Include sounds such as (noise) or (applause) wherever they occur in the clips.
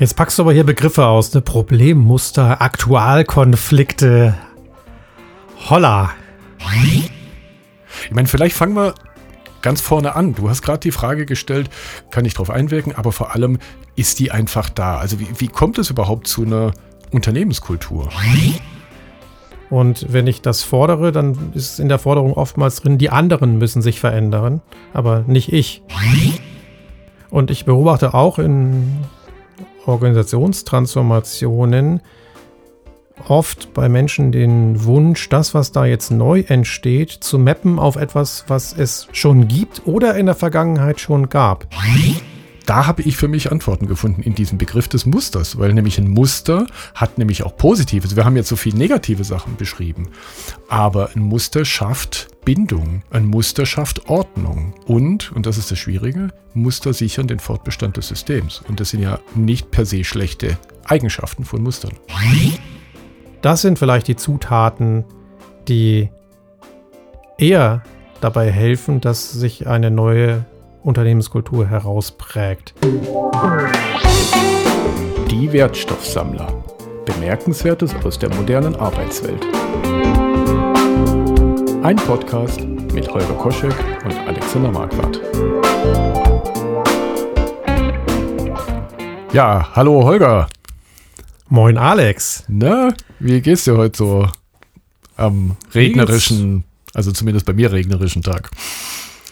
Jetzt packst du aber hier Begriffe aus, ne? Problemmuster, Aktualkonflikte. Holla. Ich meine, vielleicht fangen wir ganz vorne an. Du hast gerade die Frage gestellt, kann ich darauf einwirken, aber vor allem ist die einfach da. Also wie, wie kommt es überhaupt zu einer Unternehmenskultur? Und wenn ich das fordere, dann ist in der Forderung oftmals drin, die anderen müssen sich verändern, aber nicht ich. Und ich beobachte auch in Organisationstransformationen oft bei Menschen den Wunsch, das, was da jetzt neu entsteht, zu mappen auf etwas, was es schon gibt oder in der Vergangenheit schon gab. Da habe ich für mich Antworten gefunden in diesem Begriff des Musters, weil nämlich ein Muster hat nämlich auch Positives. Wir haben jetzt so viele negative Sachen beschrieben, aber ein Muster schafft Bindung, ein Muster schafft Ordnung und, und das ist das Schwierige, Muster sichern den Fortbestand des Systems. Und das sind ja nicht per se schlechte Eigenschaften von Mustern. Das sind vielleicht die Zutaten, die eher dabei helfen, dass sich eine neue Unternehmenskultur herausprägt. Die Wertstoffsammler. Bemerkenswertes aus der modernen Arbeitswelt. Ein Podcast mit Holger Koschek und Alexander Marquardt. Ja, hallo Holger. Moin Alex. Na, wie geht's dir heute so am regnerischen, also zumindest bei mir regnerischen Tag?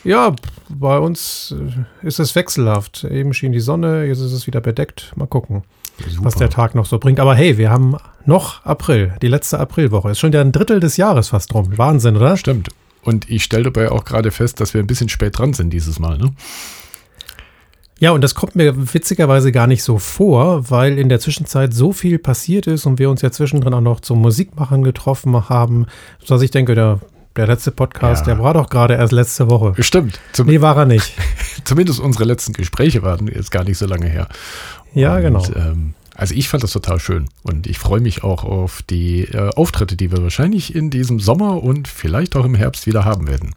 Ja, bei uns äh, ist es wechselhaft. Eben schien die Sonne, jetzt ist es wieder bedeckt. Mal gucken, Super. was der Tag noch so bringt. Aber hey, wir haben noch April, die letzte Aprilwoche. Ist schon ja ein Drittel des Jahres fast rum. Wahnsinn, oder? Stimmt. Und ich stelle dabei auch gerade fest, dass wir ein bisschen spät dran sind dieses Mal, ne? Ja, und das kommt mir witzigerweise gar nicht so vor, weil in der Zwischenzeit so viel passiert ist und wir uns ja zwischendrin auch noch zum Musikmachen getroffen haben, dass ich denke, der, der letzte Podcast, Ja. der war doch gerade erst letzte Woche. Stimmt. Zum, Nee, war er nicht. (laughs) Zumindest unsere letzten Gespräche waren jetzt gar nicht so lange her. Ja, Und, genau. Ähm, also ich fand das total schön und ich freue mich auch auf die äh, Auftritte, die wir wahrscheinlich in diesem Sommer und vielleicht auch im Herbst wieder haben werden.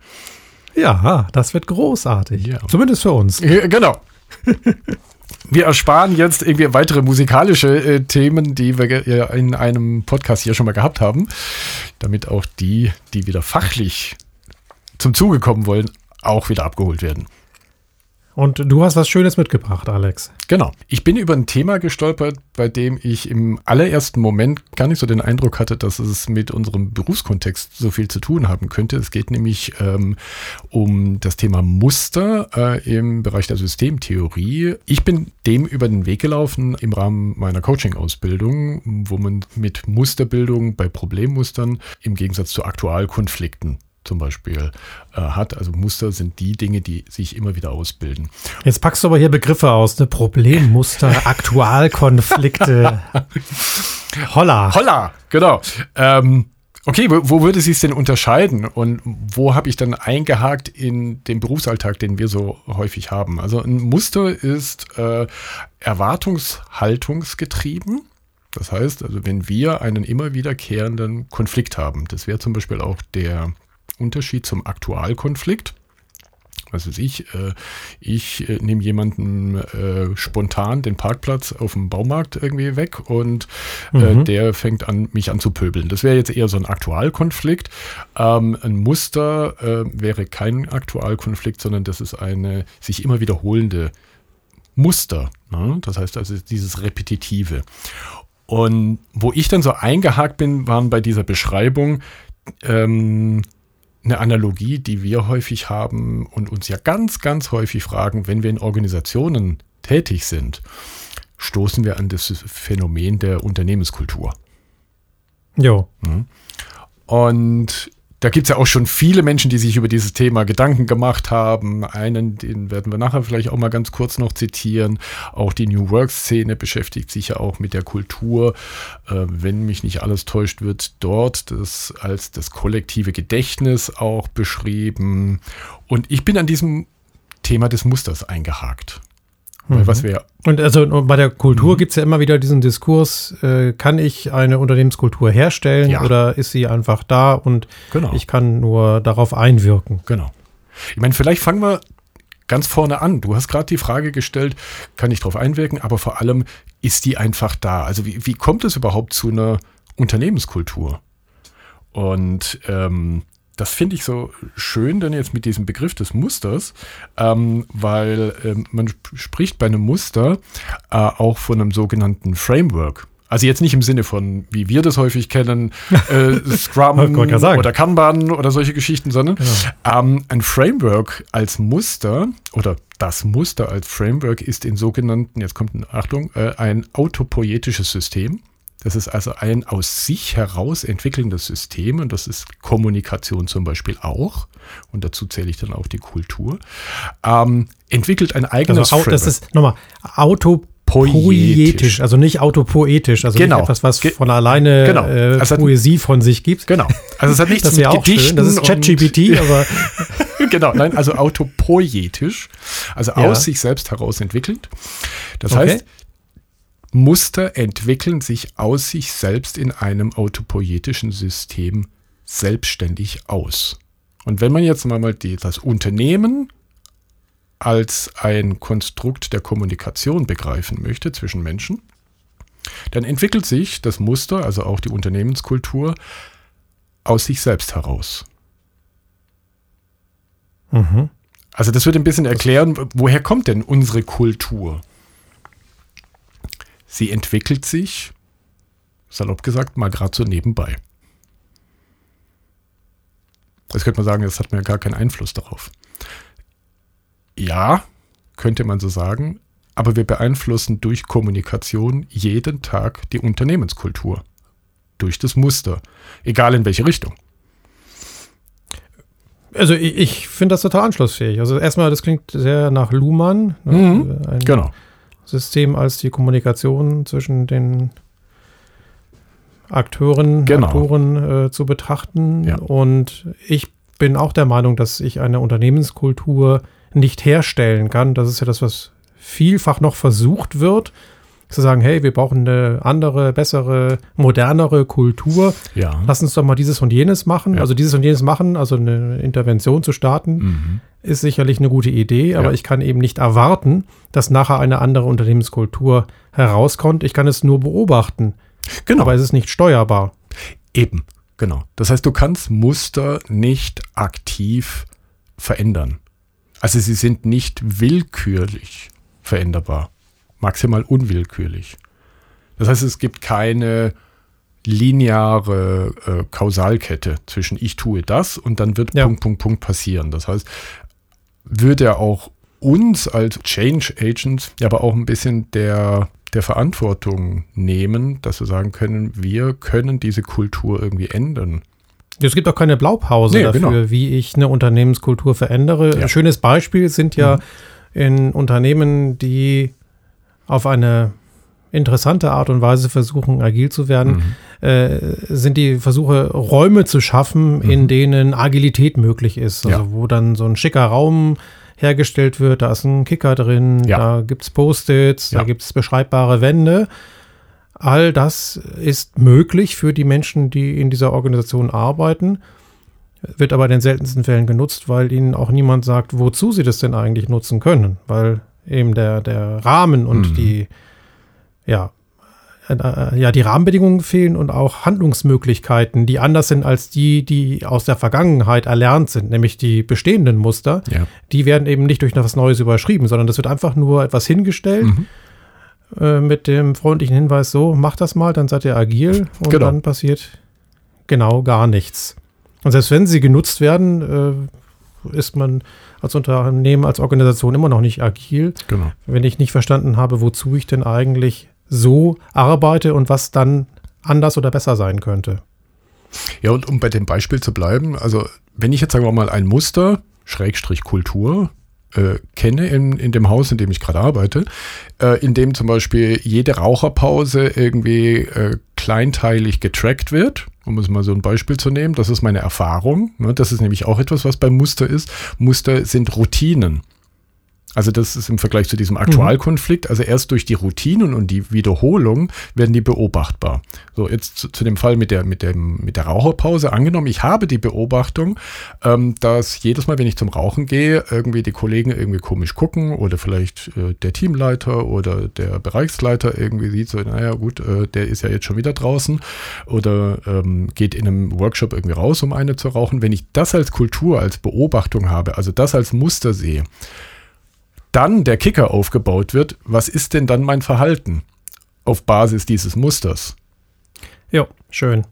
Ja, das wird großartig. Ja. Zumindest für uns. Ja, Genau. (laughs) Wir ersparen jetzt irgendwie weitere musikalische äh, Themen, die wir ja in einem Podcast hier schon mal gehabt haben, damit auch die, die wieder fachlich zum Zuge kommen wollen, auch wieder abgeholt werden. Und du hast was Schönes mitgebracht, Alex. Genau. Ich bin über ein Thema gestolpert, bei dem ich im allerersten Moment gar nicht so den Eindruck hatte, dass es mit unserem Berufskontext so viel zu tun haben könnte. Es geht nämlich ähm, um das Thema Muster äh, im Bereich der Systemtheorie. Ich bin dem über den Weg gelaufen im Rahmen meiner Coaching-Ausbildung, wo man mit Musterbildung bei Problemmustern im Gegensatz zu Aktualkonflikten zum Beispiel äh, hat. Also Muster sind die Dinge, die sich immer wieder ausbilden. Jetzt packst du aber hier Begriffe aus, ne? Problemmuster, (laughs) Aktualkonflikte. Holla. Holla, genau. Ähm, okay, wo, wo würde sich denn unterscheiden und wo habe ich dann eingehakt in den Berufsalltag, den wir so häufig haben? Also ein Muster ist äh, erwartungshaltungsgetrieben. Das heißt, also wenn wir einen immer wiederkehrenden Konflikt haben, das wäre zum Beispiel auch der Unterschied zum Aktualkonflikt. Was weiß ich, äh, ich äh, nehme jemanden äh, spontan den Parkplatz auf dem Baumarkt irgendwie weg und äh, Mhm. der fängt an, mich an zu pöbeln. Das wäre jetzt eher so ein Aktualkonflikt. Ähm, ein Muster äh, wäre kein Aktualkonflikt, sondern das ist eine sich immer wiederholende Muster. Ne? Das heißt also dieses Repetitive. Und wo ich dann so eingehakt bin, waren bei dieser Beschreibung ähm, eine Analogie, die wir häufig haben und uns ja ganz, ganz häufig fragen, wenn wir in Organisationen tätig sind, stoßen wir an das Phänomen der Unternehmenskultur. Jo. Und da gibt es ja auch schon viele Menschen, die sich über dieses Thema Gedanken gemacht haben. Einen, den werden wir nachher vielleicht auch mal ganz kurz noch zitieren. Auch die New Work-Szene beschäftigt sich ja auch mit der Kultur. Äh, wenn mich nicht alles täuscht, wird dort das als das kollektive Gedächtnis auch beschrieben. Und ich bin an diesem Thema des Musters eingehakt. Weil was wir Und also bei der Mhm. Kultur gibt es ja immer wieder diesen Diskurs, äh, kann ich eine Unternehmenskultur herstellen Ja. oder ist sie einfach da und Genau. ich kann nur darauf einwirken? Genau. Ich meine, vielleicht fangen wir ganz vorne an. Du hast gerade die Frage gestellt, kann ich darauf einwirken, aber vor allem ist die einfach da. Also wie, wie kommt es überhaupt zu einer Unternehmenskultur? Und ähm, das finde ich so schön dann jetzt mit diesem Begriff des Musters, ähm, weil ähm, man spricht bei einem Muster äh, auch von einem sogenannten Framework. Also jetzt nicht im Sinne von, wie wir das häufig kennen, äh, (laughs) Scrum oder Kanban oder solche Geschichten, sondern genau. ähm, ein Framework als Muster oder das Muster als Framework ist in sogenannten, jetzt kommt eine Achtung, äh, ein autopoietisches System. Das ist also ein aus sich heraus entwickelndes System und das ist Kommunikation zum Beispiel auch. Und dazu zähle ich dann auch die Kultur. Ähm, entwickelt ein eigenes also, Das ist nochmal autopoietisch, also nicht autopoetisch, also genau. nicht etwas, was von alleine genau. äh, also Poesie von sich gibt. Genau. Also es hat nichts (laughs) das mit auch Gedichten schön. Das ist ChatGPT, (laughs) aber genau, nein, also autopoietisch, also ja. aus sich selbst heraus entwickelt. Das okay. heißt, Muster entwickeln sich aus sich selbst in einem autopoietischen System selbstständig aus. Und wenn man jetzt mal die, das Unternehmen als ein Konstrukt der Kommunikation begreifen möchte zwischen Menschen, dann entwickelt sich das Muster, also auch die Unternehmenskultur, aus sich selbst heraus. Mhm. Also das wird ein bisschen erklären, woher kommt denn unsere Kultur? Sie entwickelt sich, salopp gesagt, mal gerade so nebenbei. Das könnte man sagen, das hat mir gar keinen Einfluss darauf. Ja, könnte man so sagen, aber wir beeinflussen durch Kommunikation jeden Tag die Unternehmenskultur. Durch das Muster. Egal in welche Richtung. Also ich, ich finde das total anschlussfähig. Also erstmal, das klingt sehr nach Luhmann. Ne? Mhm, Ein, genau. System als die Kommunikation zwischen den Akteuren, genau. Aktoren äh, zu betrachten. Ja. Und ich bin auch der Meinung, dass ich eine Unternehmenskultur nicht herstellen kann. Das ist ja das, was vielfach noch versucht wird zu sagen, hey, wir brauchen eine andere, bessere, modernere Kultur. Ja. Lass uns doch mal dieses und jenes machen. Ja. Also dieses und jenes machen, also eine Intervention zu starten, mhm. ist sicherlich eine gute Idee, aber Ja. ich kann eben nicht erwarten, dass nachher eine andere Unternehmenskultur herauskommt. Ich kann es nur beobachten. Genau. Aber es ist nicht steuerbar. Eben, genau. Das heißt, du kannst Muster nicht aktiv verändern. Also sie sind nicht willkürlich veränderbar, maximal unwillkürlich. Das heißt, es gibt keine lineare äh, Kausalkette zwischen ich tue das und dann wird Ja. Punkt, Punkt, Punkt passieren. Das heißt, würde er auch uns als Change Agents ja aber auch ein bisschen der, der Verantwortung nehmen, dass wir sagen können, wir können diese Kultur irgendwie ändern. Es gibt auch keine Blaupause Nee, dafür, genau. wie ich eine Unternehmenskultur verändere. Ja. Ein schönes Beispiel sind ja Mhm. in Unternehmen, die auf eine interessante Art und Weise versuchen, agil zu werden, Mhm. äh, sind die Versuche, Räume zu schaffen, in Mhm. denen Agilität möglich ist. Also Ja. wo dann so ein schicker Raum hergestellt wird, da ist ein Kicker drin, Ja. da gibt es Post-its, Ja. da gibt es beschreibbare Wände. All das ist möglich für die Menschen, die in dieser Organisation arbeiten, wird aber in den seltensten Fällen genutzt, weil ihnen auch niemand sagt, wozu sie das denn eigentlich nutzen können, weil eben der, der Rahmen und Mhm. die, ja, äh, äh, ja, die Rahmenbedingungen fehlen und auch Handlungsmöglichkeiten, die anders sind als die, die aus der Vergangenheit erlernt sind, nämlich die bestehenden Muster. Ja. Die werden eben nicht durch etwas Neues überschrieben, sondern das wird einfach nur etwas hingestellt Mhm. äh, mit dem freundlichen Hinweis, so, macht das mal, dann seid ihr agil und Genau. dann passiert genau gar nichts. Und selbst wenn sie genutzt werden, ist man als Unternehmen, als Organisation immer noch nicht agil, Genau. wenn ich nicht verstanden habe, wozu ich denn eigentlich so arbeite und was dann anders oder besser sein könnte. Ja, und um bei dem Beispiel zu bleiben, also wenn ich jetzt sagen wir mal ein Muster, Schrägstrich Kultur, äh, kenne in, in dem Haus, in dem ich gerade arbeite, äh, in dem zum Beispiel jede Raucherpause irgendwie äh, kleinteilig getrackt wird, um es mal so ein Beispiel zu nehmen, das ist meine Erfahrung. Ne? Das ist nämlich auch etwas, was beim Muster ist. Muster sind Routinen. Also das ist im Vergleich zu diesem Aktualkonflikt, also erst durch die Routinen und die Wiederholung werden die beobachtbar. So, jetzt zu, zu dem Fall mit der, mit, dem, mit der Raucherpause. Angenommen, ich habe die Beobachtung, ähm, dass jedes Mal, wenn ich zum Rauchen gehe, irgendwie die Kollegen irgendwie komisch gucken oder vielleicht äh, der Teamleiter oder der Bereichsleiter irgendwie sieht so, naja gut, äh, der ist ja jetzt schon wieder draußen oder ähm, geht in einem Workshop irgendwie raus, um eine zu rauchen. Wenn ich das als Kultur, als Beobachtung habe, also das als Muster sehe, dann der Kicker aufgebaut wird, was ist denn dann mein Verhalten auf Basis dieses Musters? Ja, schön.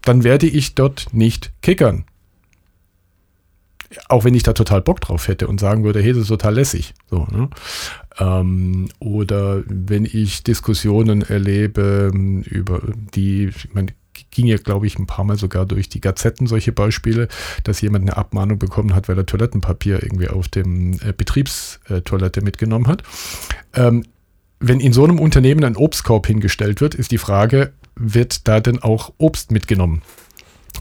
Dann werde ich dort nicht kickern. Auch wenn ich da total Bock drauf hätte und sagen würde, hey, das ist total lässig. So, ne? ähm, oder wenn ich Diskussionen erlebe über die, ich meine, ging ja, glaube ich, ein paar Mal sogar durch die Gazetten solche Beispiele, dass jemand eine Abmahnung bekommen hat, weil er Toilettenpapier irgendwie auf dem äh, Betriebstoilette mitgenommen hat. Ähm, wenn in so einem Unternehmen ein Obstkorb hingestellt wird, ist die Frage, wird da denn auch Obst mitgenommen?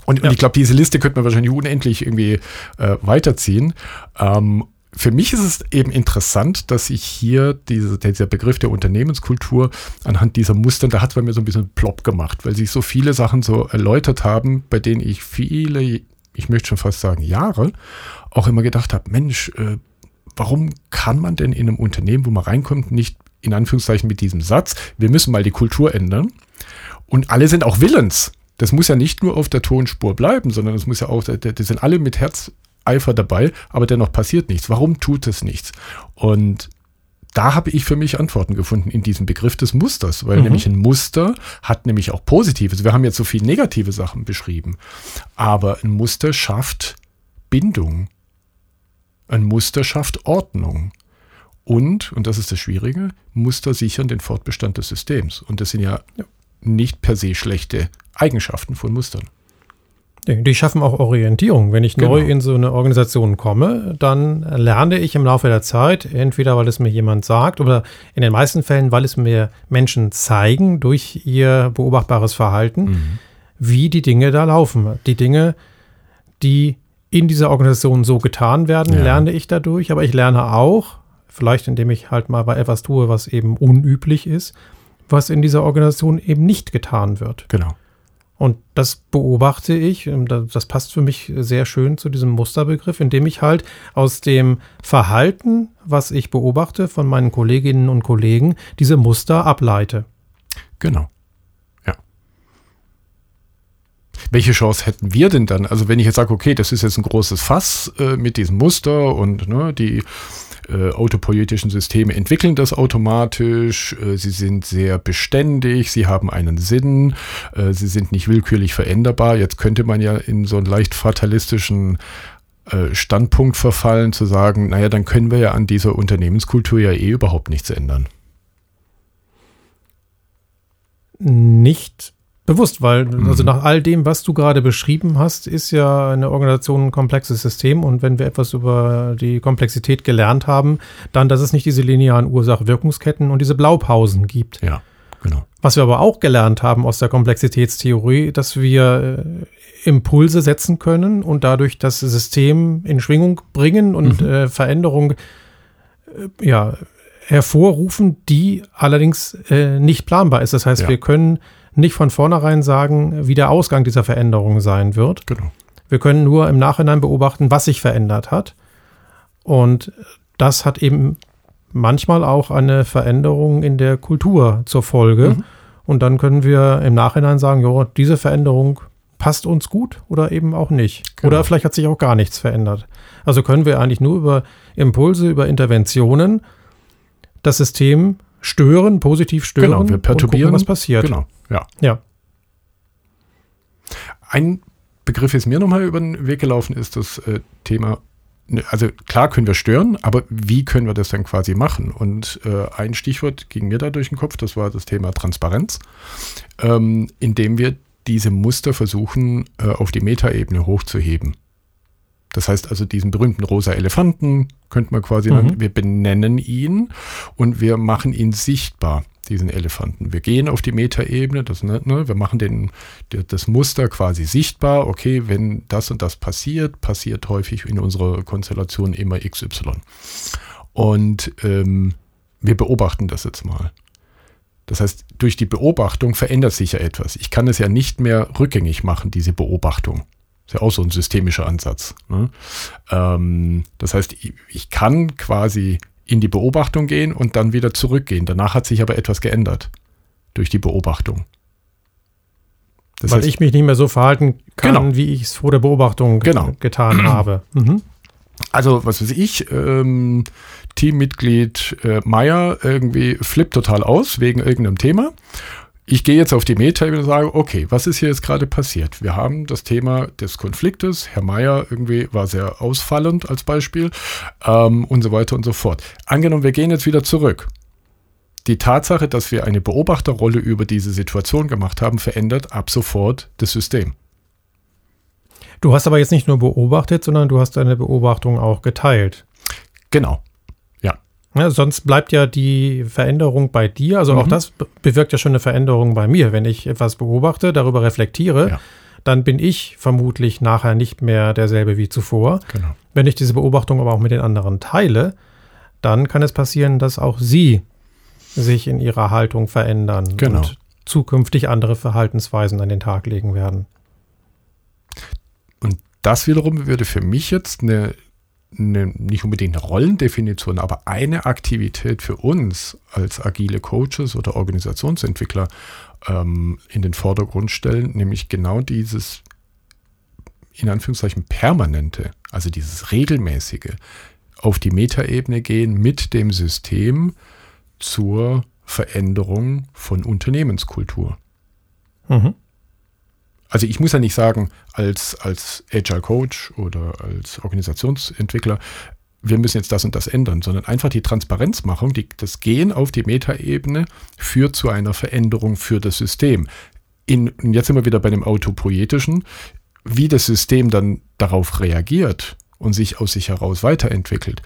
Und, ja. und ich glaube, diese Liste könnte man wahrscheinlich unendlich irgendwie äh, weiterziehen. Ähm, für mich ist es eben interessant, dass ich hier diese, dieser Begriff der Unternehmenskultur anhand dieser Muster, da hat es bei mir so ein bisschen plopp gemacht, weil sich so viele Sachen so erläutert haben, bei denen ich viele, ich möchte schon fast sagen Jahre, auch immer gedacht habe, Mensch, äh, warum kann man denn in einem Unternehmen, wo man reinkommt, nicht in Anführungszeichen mit diesem Satz, wir müssen mal die Kultur ändern und alle sind auch willens. Das muss ja nicht nur auf der Tonspur bleiben, sondern es muss ja auch, die sind alle mit Herz Eifer dabei, aber dennoch passiert nichts. Warum tut es nichts? Und da habe ich für mich Antworten gefunden in diesem Begriff des Musters, weil mhm. nämlich ein Muster hat nämlich auch Positives. Wir haben jetzt so viele negative Sachen beschrieben, aber ein Muster schafft Bindung. Ein Muster schafft Ordnung. Und, und das ist das Schwierige, Muster sichern den Fortbestand des Systems. Und das sind ja nicht per se schlechte Eigenschaften von Mustern. Die schaffen auch Orientierung. Wenn ich genau. neu in so eine Organisation komme, dann lerne ich im Laufe der Zeit, entweder weil es mir jemand sagt oder in den meisten Fällen, weil es mir Menschen zeigen durch ihr beobachtbares Verhalten, mhm. wie die Dinge da laufen. Die Dinge, die in dieser Organisation so getan werden, ja. lerne ich dadurch, aber ich lerne auch, vielleicht indem ich halt mal etwas tue, was eben unüblich ist, was in dieser Organisation eben nicht getan wird. Genau. Und das beobachte ich, das passt für mich sehr schön zu diesem Musterbegriff, indem ich halt aus dem Verhalten, was ich beobachte von meinen Kolleginnen und Kollegen, diese Muster ableite. Genau. Ja. Welche Chance hätten wir denn dann? Also wenn ich jetzt sage, okay, das ist jetzt ein großes Fass äh, mit diesem Muster und ne, die äh, autopoietischen Systeme entwickeln das automatisch, äh, sie sind sehr beständig, sie haben einen Sinn, äh, sie sind nicht willkürlich veränderbar. Jetzt könnte man ja in so einen leicht fatalistischen äh, Standpunkt verfallen, zu sagen, naja, dann können wir ja an dieser Unternehmenskultur ja eh überhaupt nichts ändern. Nicht Bewusst, weil mhm. also nach all dem, was du gerade beschrieben hast, ist ja eine Organisation ein komplexes System und wenn wir etwas über die Komplexität gelernt haben, dann, dass es nicht diese linearen Ursache-Wirkungsketten und diese Blaupausen gibt. Ja, genau. Was wir aber auch gelernt haben aus der Komplexitätstheorie, dass wir äh, Impulse setzen können und dadurch das System in Schwingung bringen und mhm. äh, Veränderung äh, ja, hervorrufen, die allerdings äh, nicht planbar ist. Das heißt, ja. wir können nicht von vornherein sagen, wie der Ausgang dieser Veränderung sein wird. Genau. Wir können nur im Nachhinein beobachten, was sich verändert hat. Und das hat eben manchmal auch eine Veränderung in der Kultur zur Folge. Mhm. Und dann können wir im Nachhinein sagen, ja, diese Veränderung passt uns gut oder eben auch nicht. Genau. Oder vielleicht hat sich auch gar nichts verändert. Also können wir eigentlich nur über Impulse, über Interventionen das System stören, positiv stören genau, wir perturbieren, gucken, was passiert. Genau, ja. Ja. Ein Begriff ist mir nochmal über den Weg gelaufen, ist das äh, Thema, ne, also klar können wir stören, aber wie können wir das dann quasi machen? Und äh, ein Stichwort ging mir da durch den Kopf, das war das Thema Transparenz, ähm, indem wir diese Muster versuchen, äh, auf die Metaebene hochzuheben. Das heißt also diesen berühmten rosa Elefanten könnte man quasi, mhm. wir benennen ihn und wir machen ihn sichtbar, diesen Elefanten. Wir gehen auf die Metaebene, das, ne, ne, wir machen den, das Muster quasi sichtbar. Okay, wenn das und das passiert, passiert häufig in unserer Konstellation immer XY. Und ähm, wir beobachten das jetzt mal. Das heißt, durch die Beobachtung verändert sich ja etwas. Ich kann es ja nicht mehr rückgängig machen, diese Beobachtung. Ist ja auch so ein systemischer Ansatz. Ne? Ähm, das heißt, ich, kann quasi in die Beobachtung gehen und dann wieder zurückgehen. Danach hat sich aber etwas geändert durch die Beobachtung. Das Weil heißt, ich mich nicht mehr so verhalten kann, genau. wie ich es vor der Beobachtung genau. getan (clears throat) habe. Mhm. Also, was weiß ich, ähm, Teammitglied äh, Meier irgendwie flippt total aus wegen irgendeinem Thema. Ich gehe jetzt auf die Meta-Ebene und sage, okay, was ist hier jetzt gerade passiert? Wir haben das Thema des Konfliktes. Herr Meier irgendwie war sehr ausfallend als Beispiel ähm, und so weiter und so fort. Angenommen, wir gehen jetzt wieder zurück. Die Tatsache, dass wir eine Beobachterrolle über diese Situation gemacht haben, verändert ab sofort das System. Du hast aber jetzt nicht nur beobachtet, sondern du hast deine Beobachtung auch geteilt. Genau. Ja. sonst bleibt ja die Veränderung bei dir. Also mhm. auch das bewirkt ja schon eine Veränderung bei mir. Wenn ich etwas beobachte, darüber reflektiere, ja. dann bin ich vermutlich nachher nicht mehr derselbe wie zuvor. Genau. Wenn ich diese Beobachtung aber auch mit den anderen teile, dann kann es passieren, dass auch sie sich in ihrer Haltung verändern genau. und zukünftig andere Verhaltensweisen an den Tag legen werden das wiederum würde für mich jetzt eine, eine, nicht unbedingt eine Rollendefinition, aber eine Aktivität für uns als agile Coaches oder Organisationsentwickler ähm, in den Vordergrund stellen, nämlich genau dieses in Anführungszeichen permanente, also dieses regelmäßige, auf die Metaebene gehen mit dem System zur Veränderung von Unternehmenskultur. Mhm. Also ich muss ja nicht sagen, als, als Agile Coach oder als Organisationsentwickler, wir müssen jetzt das und das ändern, sondern einfach die Transparenzmachung, die, das Gehen auf die Metaebene führt zu einer Veränderung für das System. In, jetzt sind wir wieder bei dem Autopoetischen, wie das System dann darauf reagiert und sich aus sich heraus weiterentwickelt.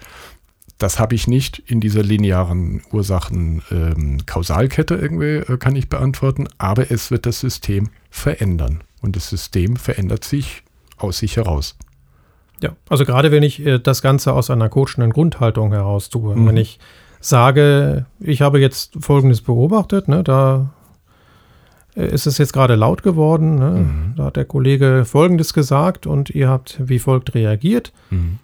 Das habe ich nicht in dieser linearen Ursachen-Kausalkette ähm, irgendwie, äh, kann ich beantworten, aber es wird das System verändern und das System verändert sich aus sich heraus. Ja, also gerade wenn ich äh, das Ganze aus einer coachenden Grundhaltung heraus tue, mhm. wenn ich sage, ich habe jetzt Folgendes beobachtet, ne, da äh, ist es jetzt gerade laut geworden, ne, mhm. da hat der Kollege Folgendes gesagt und ihr habt wie folgt reagiert. Mhm.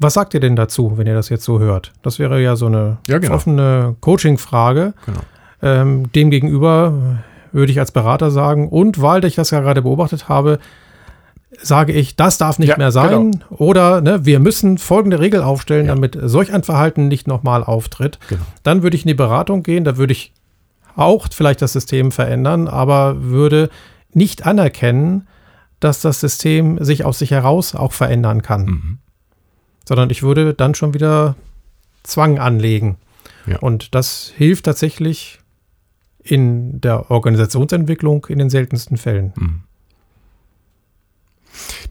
Was sagt ihr denn dazu, wenn ihr das jetzt so hört? Das wäre ja so eine ja, genau. offene Coaching-Frage. Genau. Ähm, Demgegenüber würde ich als Berater sagen. Und weil ich das ja gerade beobachtet habe, sage ich, das darf nicht ja, mehr sein. Genau. Oder ne, wir müssen folgende Regel aufstellen, ja. damit solch ein Verhalten nicht nochmal auftritt. Genau. Dann würde ich in die Beratung gehen, da würde ich auch vielleicht das System verändern, aber würde nicht anerkennen, dass das System sich aus sich heraus auch verändern kann. Mhm. Sondern ich würde dann schon wieder Zwang anlegen. Ja. Und das hilft tatsächlich in der Organisationsentwicklung in den seltensten Fällen. Mhm.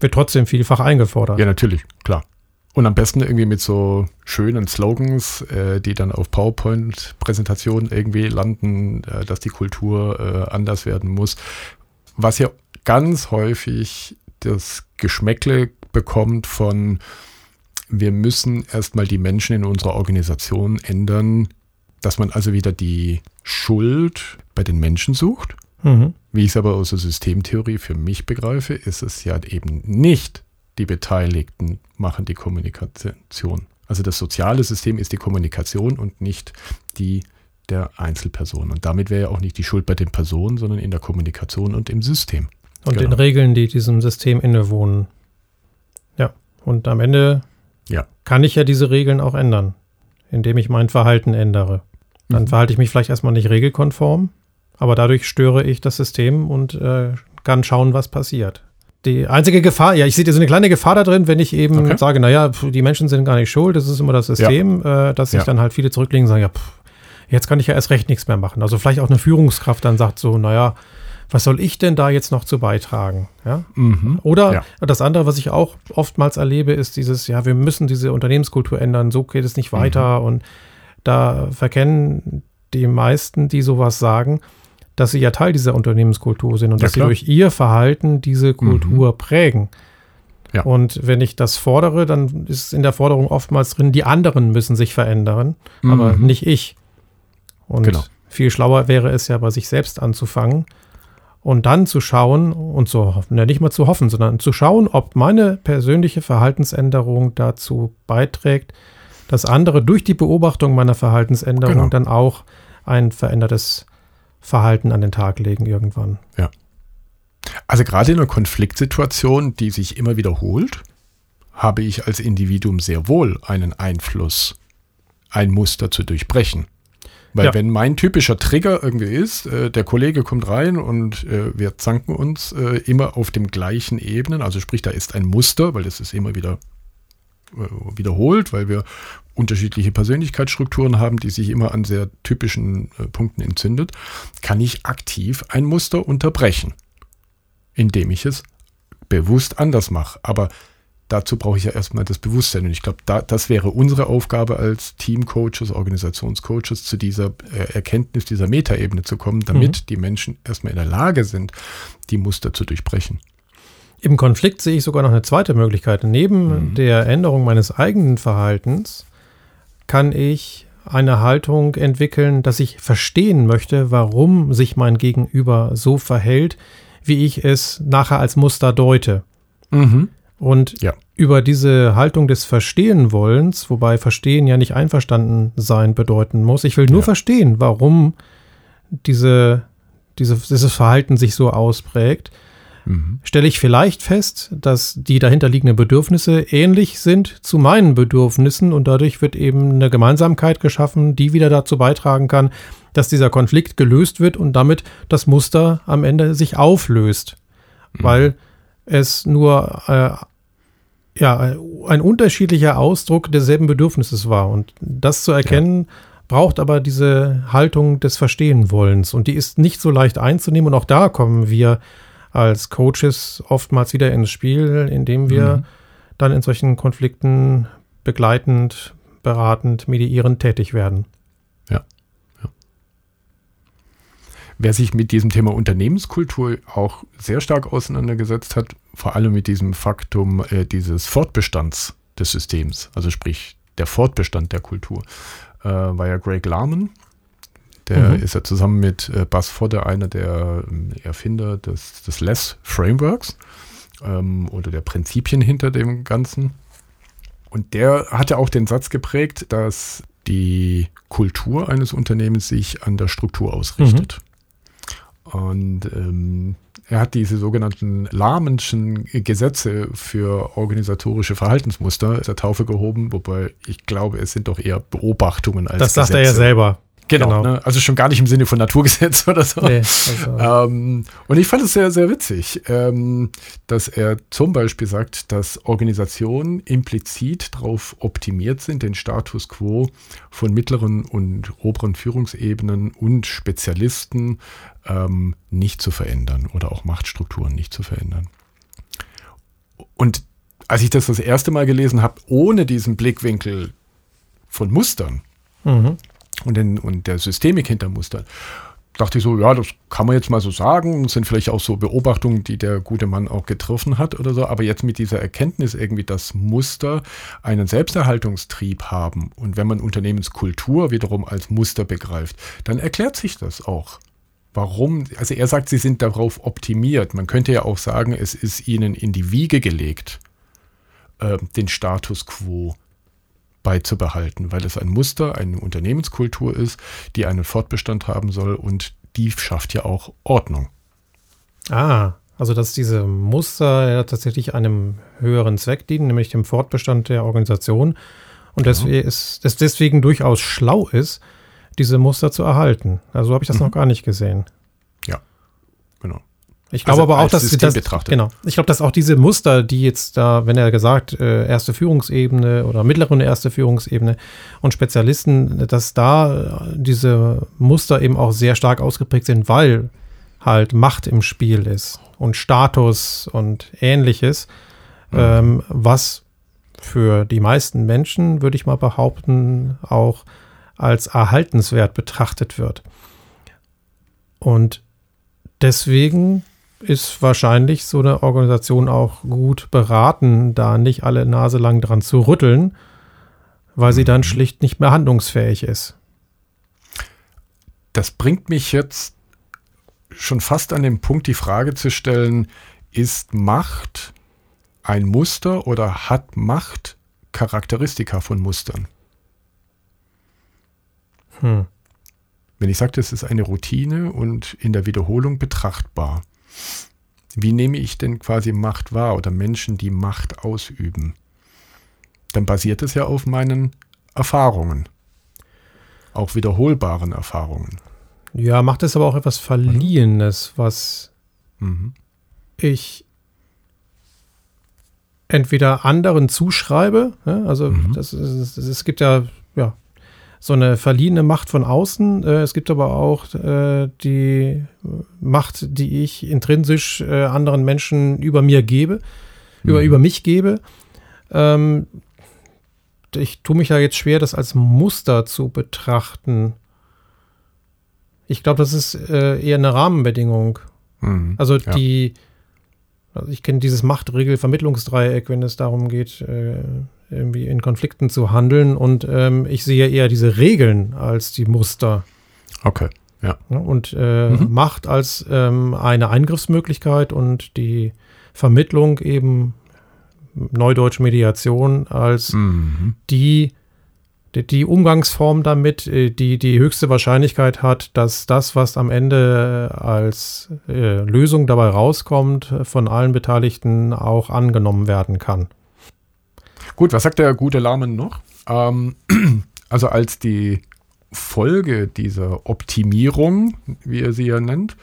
Wird trotzdem vielfach eingefordert. Ja, natürlich, klar. Und am besten irgendwie mit so schönen Slogans, äh, die dann auf PowerPoint-Präsentationen irgendwie landen, äh, dass die Kultur äh, anders werden muss. Was ja ganz häufig das Geschmäckle bekommt von, wir müssen erstmal die Menschen in unserer Organisation ändern, dass man also wieder die Schuld bei den Menschen sucht. Mhm. Wie ich es aber aus der Systemtheorie für mich begreife, ist es ja eben nicht die Beteiligten machen die Kommunikation. Also das soziale System ist die Kommunikation und nicht die der Einzelperson. Und damit wäre ja auch nicht die Schuld bei den Personen, sondern in der Kommunikation und im System. Und genau. den Regeln, die diesem System innewohnen. Ja, und am Ende ja. kann ich ja diese Regeln auch ändern, indem ich mein Verhalten ändere. Dann mhm. verhalte ich mich vielleicht erstmal nicht regelkonform, aber dadurch störe ich das System und äh, kann schauen, was passiert. Die einzige Gefahr, ja, ich sehe so eine kleine Gefahr da drin, wenn ich eben okay. sage, naja, die Menschen sind gar nicht schuld, das ist immer das System, ja. äh, dass sich ja. dann halt viele zurücklegen und sagen, ja, pff, jetzt kann ich ja erst recht nichts mehr machen. Also vielleicht auch eine Führungskraft dann sagt so, naja, was soll ich denn da jetzt noch zu beitragen? Ja? Mhm. Oder ja. das andere, was ich auch oftmals erlebe, ist dieses, ja, wir müssen diese Unternehmenskultur ändern, so geht es nicht weiter mhm. und da verkennen die meisten, die sowas sagen, dass sie ja Teil dieser Unternehmenskultur sind und ja, dass klar. sie durch ihr Verhalten diese Kultur mhm. prägen. Ja. Und wenn ich das fordere, dann ist in der Forderung oftmals drin, die anderen müssen sich verändern, mhm. aber nicht ich. Und genau. viel schlauer wäre es ja, bei sich selbst anzufangen und dann zu schauen und zu hoffen, ja, nicht mal zu hoffen, sondern zu schauen, ob meine persönliche Verhaltensänderung dazu beiträgt, dass andere durch die Beobachtung meiner Verhaltensänderung genau. dann auch ein verändertes Verhalten an den Tag legen irgendwann. Ja. Also gerade in einer Konfliktsituation, die sich immer wiederholt, habe ich als Individuum sehr wohl einen Einfluss, ein Muster zu durchbrechen. Weil ja. wenn mein typischer Trigger irgendwie ist, äh, der Kollege kommt rein und äh, wir zanken uns äh, immer auf dem gleichen Ebenen, also sprich, da ist ein Muster, weil das ist immer wieder äh, wiederholt, weil wir unterschiedliche Persönlichkeitsstrukturen haben, die sich immer an sehr typischen äh, Punkten entzündet, kann ich aktiv ein Muster unterbrechen indem ich es bewusst anders mache. Aber dazu brauche ich ja erstmal das Bewusstsein. Und ich glaube, da, das wäre unsere Aufgabe als Teamcoaches, Organisationscoaches, zu dieser äh, Erkenntnis, dieser Metaebene zu kommen, damit mhm. die Menschen erstmal in der Lage sind, die Muster zu durchbrechen. Im Konflikt sehe ich sogar noch eine zweite Möglichkeit. Neben mhm. der Änderung meines eigenen Verhaltens kann ich eine Haltung entwickeln, dass ich verstehen möchte, warum sich mein Gegenüber so verhält, wie ich es nachher als Muster deute. Mhm. Und ja. über diese Haltung des Verstehenwollens, wobei Verstehen ja nicht einverstanden sein bedeuten muss, ich will nur ja. verstehen, warum diese, diese, dieses Verhalten sich so ausprägt, mhm. stelle ich vielleicht fest, dass die dahinterliegenden Bedürfnisse ähnlich sind zu meinen Bedürfnissen und dadurch wird eben eine Gemeinsamkeit geschaffen, die wieder dazu beitragen kann, dass dieser Konflikt gelöst wird und damit das Muster am Ende sich auflöst, mhm. weil es nur äh, ja, ein unterschiedlicher Ausdruck derselben Bedürfnisses war. Und das zu erkennen, ja. braucht aber diese Haltung des Verstehenwollens. Und die ist nicht so leicht einzunehmen. Und auch da kommen wir als Coaches oftmals wieder ins Spiel, indem wir mhm. dann in solchen Konflikten begleitend, beratend, mediierend tätig werden. Wer sich mit diesem Thema Unternehmenskultur auch sehr stark auseinandergesetzt hat, vor allem mit diesem Faktum äh, dieses Fortbestands des Systems, also sprich der Fortbestand der Kultur, äh, war ja Greg Larman. Der mhm. ist ja zusammen mit äh, Buzz Fodder einer der äh, Erfinder des, des Less Frameworks ähm, oder der Prinzipien hinter dem Ganzen. Und der hatte auch den Satz geprägt, dass die Kultur eines Unternehmens sich an der Struktur ausrichtet. Mhm. Und ähm, er hat diese sogenannten Lahmenschen Gesetze für organisatorische Verhaltensmuster der Taufe gehoben, wobei ich glaube, es sind doch eher Beobachtungen als Das sagt Gesetze. er ja selber. Genau, genau. Ne? also schon gar nicht im Sinne von Naturgesetz (laughs) oder so. Nee, also. ähm, und ich fand es sehr, sehr witzig, ähm, dass er zum Beispiel sagt, dass Organisationen implizit darauf optimiert sind, den Status quo von mittleren und oberen Führungsebenen und Spezialisten ähm, nicht zu verändern oder auch Machtstrukturen nicht zu verändern. Und als ich das das erste Mal gelesen habe, ohne diesen Blickwinkel von Mustern, mhm und, den, und der Systemik hinter Mustern. Dachte ich so, ja, das kann man jetzt mal so sagen. Das sind vielleicht auch so Beobachtungen, die der gute Mann auch getroffen hat oder so. Aber jetzt mit dieser Erkenntnis irgendwie, dass Muster einen Selbsterhaltungstrieb haben und wenn man Unternehmenskultur wiederum als Muster begreift, dann erklärt sich das auch. Warum? Also er sagt, sie sind darauf optimiert. Man könnte ja auch sagen, es ist ihnen in die Wiege gelegt, äh, den Status quo beizubehalten, weil es ein Muster, eine Unternehmenskultur ist, die einen Fortbestand haben soll und die schafft ja auch Ordnung. Ah, also dass diese Muster ja tatsächlich einem höheren Zweck dienen, nämlich dem Fortbestand der Organisation und ja. deswegen, ist, es deswegen durchaus schlau ist, diese Muster zu erhalten. Also habe ich das mhm. noch gar nicht gesehen. Ja, genau. Ich glaube also aber auch, dass das, betrachtet. genau. Ich glaube, dass auch diese Muster, die jetzt da, wenn er gesagt, äh, erste Führungsebene oder mittlere und erste Führungsebene und Spezialisten, dass da äh, diese Muster eben auch sehr stark ausgeprägt sind, weil halt Macht im Spiel ist und Status und ähnliches, mhm. ähm, was für die meisten Menschen, würde ich mal behaupten, auch als erhaltenswert betrachtet wird. Und deswegen ist wahrscheinlich so eine Organisation auch gut beraten, da nicht alle Nase lang dran zu rütteln, weil sie dann schlicht nicht mehr handlungsfähig ist. Das bringt mich jetzt schon fast an den Punkt, die Frage zu stellen, ist Macht ein Muster oder hat Macht Charakteristika von Mustern? Hm. Wenn ich sage, das ist eine Routine und in der Wiederholung betrachtbar, wie nehme ich denn quasi Macht wahr oder Menschen, die Macht ausüben? Dann basiert es ja auf meinen Erfahrungen, auch wiederholbaren Erfahrungen. Ja, Macht ist aber auch etwas Verliehenes, was Mhm. ich entweder anderen zuschreibe, also Mhm. das ist, das- es gibt ja so eine verliehene Macht von außen, äh, es gibt aber auch äh, die Macht, die ich intrinsisch äh, anderen Menschen über mir gebe, über, Mhm. über mich gebe. Ähm, ich tue mich da jetzt schwer, das als Muster zu betrachten. Ich glaube, das ist eher eine Rahmenbedingung. Mhm. Also Ja. die, also ich kenne dieses Machtregel-Vermittlungsdreieck, wenn es darum geht, irgendwie in Konflikten zu handeln. Und ähm, ich sehe eher diese Regeln als die Muster. Okay. Ja, und äh, Mhm. Macht als ähm, eine Eingriffsmöglichkeit und die Vermittlung eben Neudeutsch Mediation als Mhm. die, die, die Umgangsform damit, äh, die die höchste Wahrscheinlichkeit hat, dass das, was am Ende äh, als äh, Lösung dabei rauskommt, von allen Beteiligten auch angenommen werden kann. Gut, was sagt der gute Lahmen noch? Ähm, (clears throat) also als die Folge dieser Optimierung, wie er sie ja nennt,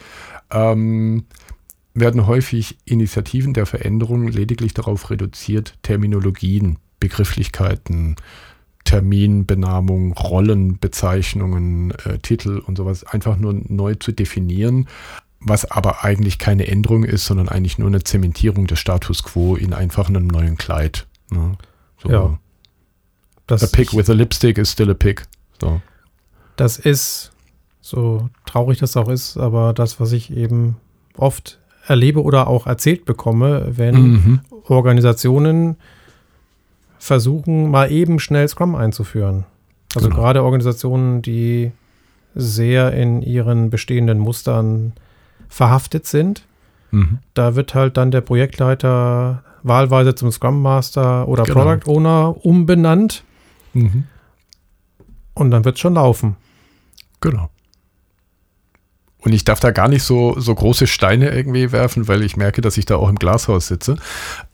ähm, werden häufig Initiativen der Veränderung lediglich darauf reduziert, Terminologien, Begrifflichkeiten, Terminbenamung, Rollenbezeichnungen, äh, Titel und sowas einfach nur neu zu definieren, was aber eigentlich keine Änderung ist, sondern eigentlich nur eine Zementierung des Status quo in einfach einem neuen Kleid. Ne? So. Ja. Das, A pig with a lipstick is still a pig. So. das ist, so traurig das auch ist, aber das, was ich eben oft erlebe oder auch erzählt bekomme, wenn Mhm. Organisationen versuchen, mal eben schnell Scrum einzuführen. Also Genau. gerade Organisationen, die sehr in ihren bestehenden Mustern verhaftet sind. Mhm. Da wird halt dann der Projektleiter wahlweise zum Scrum Master oder Genau. Product Owner umbenannt Mhm. und dann wird es schon laufen. Genau. Und ich darf da gar nicht so, so große Steine irgendwie werfen, weil ich merke, dass ich da auch im Glashaus sitze.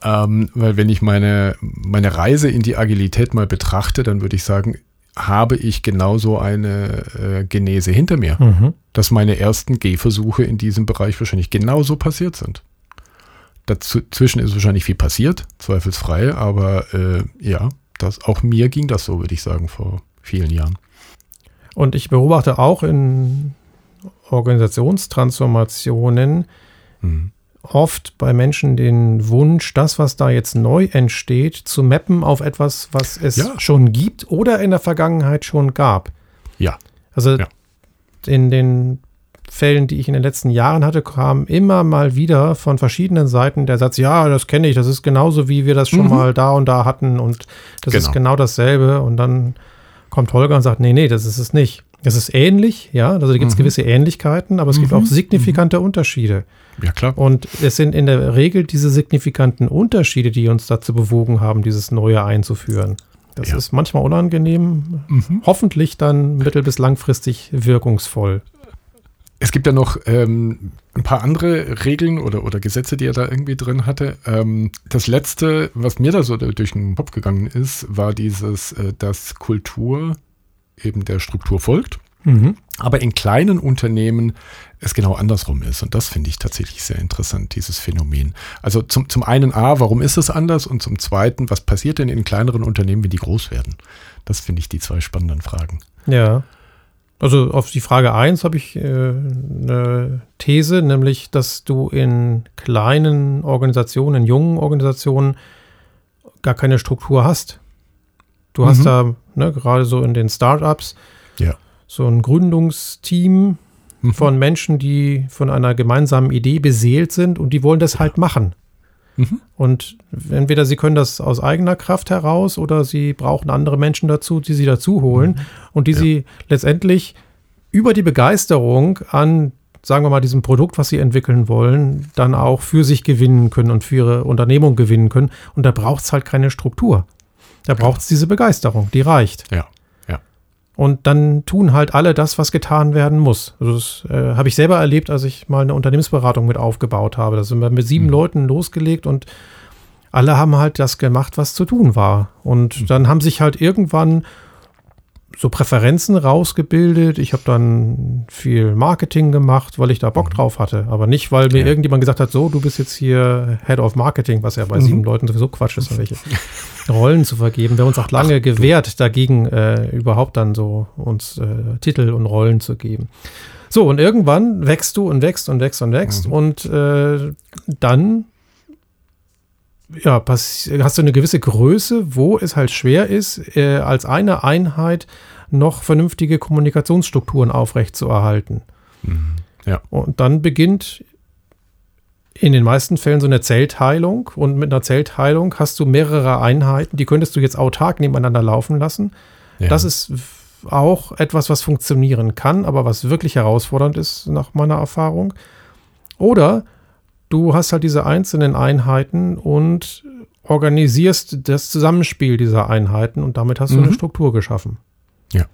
Ähm, weil wenn ich meine, meine Reise in die Agilität mal betrachte, dann würde ich sagen, habe ich genauso eine äh, Genese hinter mir. Mhm. dass meine ersten Gehversuche in diesem Bereich wahrscheinlich genauso passiert sind. Dazwischen ist wahrscheinlich viel passiert, zweifelsfrei, aber äh, ja, das, auch mir ging das so, würde ich sagen, vor vielen Jahren. Und ich beobachte auch in Organisationstransformationen Mhm. oft bei Menschen den Wunsch, das, was da jetzt neu entsteht, zu mappen auf etwas, was es Ja. schon gibt oder in der Vergangenheit schon gab. Ja. Also Ja. in den Fällen, die ich in den letzten Jahren hatte, kam immer mal wieder von verschiedenen Seiten der Satz, ja, das kenne ich, das ist genauso, wie wir das schon Mhm. mal da und da hatten und das ist Genau. genau dasselbe. Und dann kommt Holger und sagt, nee, nee, das ist es nicht. Es ist ähnlich, ja, also da gibt es Mhm. gewisse Ähnlichkeiten, aber es gibt Mhm. auch signifikante Unterschiede. Ja, klar. Und es sind in der Regel diese signifikanten Unterschiede, die uns dazu bewogen haben, dieses Neue einzuführen. Das Ja. ist manchmal unangenehm, Mhm. hoffentlich dann mittel- bis langfristig wirkungsvoll. Es gibt ja noch ähm, ein paar andere Regeln oder, oder Gesetze, die er da irgendwie drin hatte. Ähm, das letzte, was mir da so durch den Kopf gegangen ist, war dieses, äh, dass Kultur eben der Struktur folgt. Mhm. aber in kleinen Unternehmen es genau andersrum ist. Und das finde ich tatsächlich sehr interessant, dieses Phänomen. Also zum, zum einen A, warum ist es anders? Und zum zweiten, was passiert denn in kleineren Unternehmen, wenn die groß werden? Das finde ich die zwei spannenden Fragen. Ja. Also auf die Frage 1 habe ich äh, eine These, nämlich, dass du in kleinen Organisationen, in jungen Organisationen gar keine Struktur hast. Du hast Mhm. da, ne, gerade so in den Startups, Ja. so ein Gründungsteam, mhm. von Menschen, die von einer gemeinsamen Idee beseelt sind und die wollen das halt machen. Mhm. Und entweder sie können das aus eigener Kraft heraus oder sie brauchen andere Menschen dazu, die sie dazu holen mhm. und die ja. sie letztendlich über die Begeisterung an, sagen wir mal, diesem Produkt, was sie entwickeln wollen, dann auch für sich gewinnen können und für ihre Unternehmung gewinnen können. Und da braucht es halt keine Struktur. Da braucht es diese Begeisterung, die reicht. Ja. Und dann tun halt alle das, was getan werden muss. Also das äh, habe ich selber erlebt, als ich mal eine Unternehmensberatung mit aufgebaut habe. Da sind wir mit sieben mhm. Leuten losgelegt und alle haben halt das gemacht, was zu tun war. Und mhm. dann haben sich halt irgendwann so Präferenzen rausgebildet. Ich habe dann viel Marketing gemacht, weil ich da Bock mhm. drauf hatte. Aber nicht, weil mir ja. irgendjemand gesagt hat, so, du bist jetzt hier Head of Marketing, was ja bei mhm. sieben Leuten sowieso Quatsch ist, welche (laughs) Rollen zu vergeben. Wir haben uns auch lange Ach, gewehrt, dagegen äh, überhaupt dann so uns äh, Titel und Rollen zu geben. So, und irgendwann wächst du und wächst und wächst und wächst. Mhm. Und äh, dann ja, hast du eine gewisse Größe, wo es halt schwer ist, äh, als eine Einheit noch vernünftige Kommunikationsstrukturen aufrechtzuerhalten. Mhm. Ja. Und dann beginnt in den meisten Fällen so eine Zellteilung und mit einer Zellteilung hast du mehrere Einheiten, die könntest du jetzt autark nebeneinander laufen lassen. Ja. Das ist auch etwas, was funktionieren kann, aber was wirklich herausfordernd ist nach meiner Erfahrung. Oder du hast halt diese einzelnen Einheiten und organisierst das Zusammenspiel dieser Einheiten und damit hast du mhm. eine Struktur geschaffen. Ja.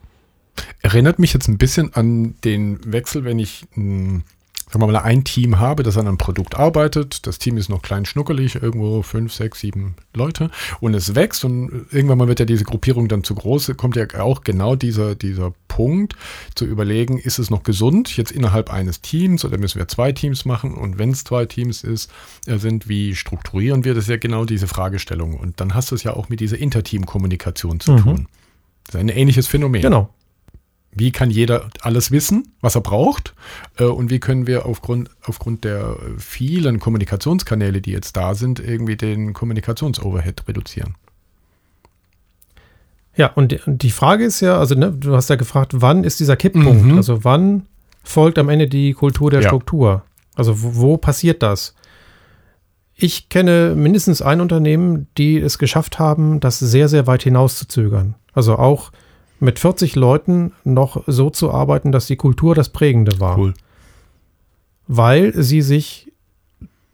Erinnert mich jetzt ein bisschen an den Wechsel, wenn ich hm, sagen wir mal, ein Team habe, das an einem Produkt arbeitet. Das Team ist noch klein schnuckelig, irgendwo fünf, sechs, sieben Leute und es wächst und irgendwann mal wird ja diese Gruppierung dann zu groß, kommt ja auch genau dieser, dieser Punkt zu überlegen, ist es noch gesund jetzt innerhalb eines Teams oder müssen wir zwei Teams machen und wenn es zwei Teams ist, äh, sind, wie strukturieren wir das ja genau diese Fragestellung und dann hast du es ja auch mit dieser Interteam-Kommunikation zu mhm. tun. Das ist ein ähnliches Phänomen. Genau. Wie kann jeder alles wissen, was er braucht? Äh, und wie können wir aufgrund, aufgrund der vielen Kommunikationskanäle, die jetzt da sind, irgendwie den Kommunikationsoverhead reduzieren? Ja, und die Frage ist ja, also ne, du hast ja gefragt, wann ist dieser Kipppunkt? Mhm. Also wann folgt am Ende die Kultur der ja. Struktur? Also wo, wo passiert das? Ich kenne mindestens ein Unternehmen, die es geschafft haben, das sehr, sehr weit hinaus zu zögern. Also auch mit 40 Leuten noch so zu arbeiten, dass die Kultur das Prägende war. Cool. Weil sie sich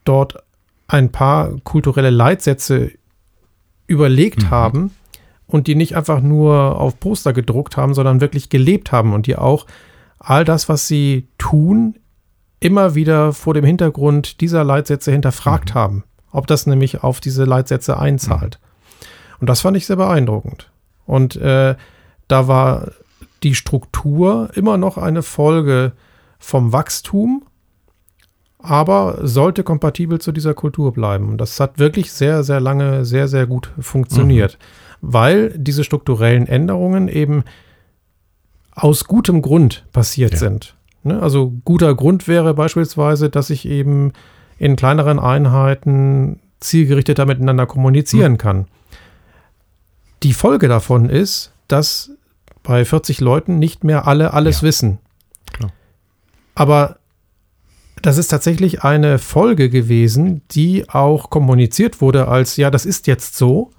dort ein paar kulturelle Leitsätze überlegt mhm. haben und die nicht einfach nur auf Poster gedruckt haben, sondern wirklich gelebt haben und die auch all das, was sie tun, immer wieder vor dem Hintergrund dieser Leitsätze hinterfragt mhm. haben, ob das nämlich auf diese Leitsätze einzahlt. Mhm. Und das fand ich sehr beeindruckend. Und äh, da war die Struktur immer noch eine Folge vom Wachstum, aber sollte kompatibel zu dieser Kultur bleiben. Und das hat wirklich sehr, sehr lange, sehr, sehr gut funktioniert, mhm. weil diese strukturellen Änderungen eben aus gutem Grund passiert ja. sind. Ne? Also guter Grund wäre beispielsweise, dass ich eben in kleineren Einheiten zielgerichteter miteinander kommunizieren mhm. kann. Die Folge davon ist, dass bei 40 Leuten nicht mehr alle alles ja. wissen. Klar. Aber das ist tatsächlich eine Folge gewesen, die auch kommuniziert wurde als, ja, das ist jetzt so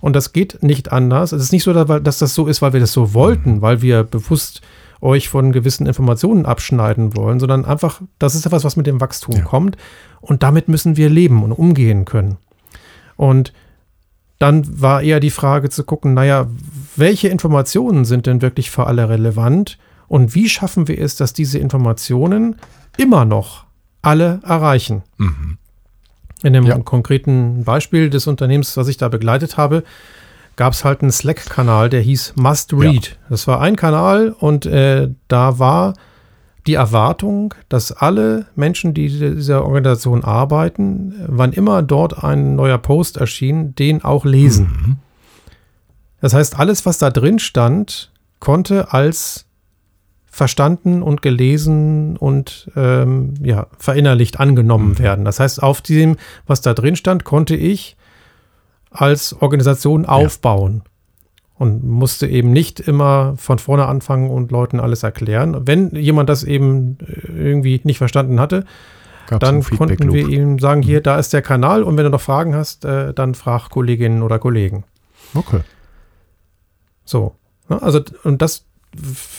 und das geht nicht anders. Es ist nicht so, dass das so ist, weil wir das so wollten, mhm. weil wir bewusst euch von gewissen Informationen abschneiden wollen, sondern einfach, das ist etwas, was mit dem Wachstum ja. kommt und damit müssen wir leben und umgehen können. Und dann war eher die Frage zu gucken, naja, welche Informationen sind denn wirklich für alle relevant und wie schaffen wir es, dass diese Informationen immer noch alle erreichen? Mhm. In dem ja. konkreten Beispiel des Unternehmens, was ich da begleitet habe, gab es halt einen Slack-Kanal, der hieß Must Read. Ja. Das war ein Kanal und äh, da war die Erwartung, dass alle Menschen, die dieser Organisation arbeiten, wann immer dort ein neuer Post erschien, den auch lesen. Mhm. Das heißt, alles, was da drin stand, konnte als verstanden und gelesen und ähm, ja, verinnerlicht angenommen mhm. werden. Das heißt, auf dem, was da drin stand, konnte ich als Organisation aufbauen. Ja. Und musste eben nicht immer von vorne anfangen und Leuten alles erklären. Wenn jemand das eben äh, irgendwie nicht verstanden hatte, Gab's dann konnten wir ihm sagen, hier, da ist der Kanal und wenn du noch Fragen hast, äh, dann frag Kolleginnen oder Kollegen. Okay. So. Ne, also, und das,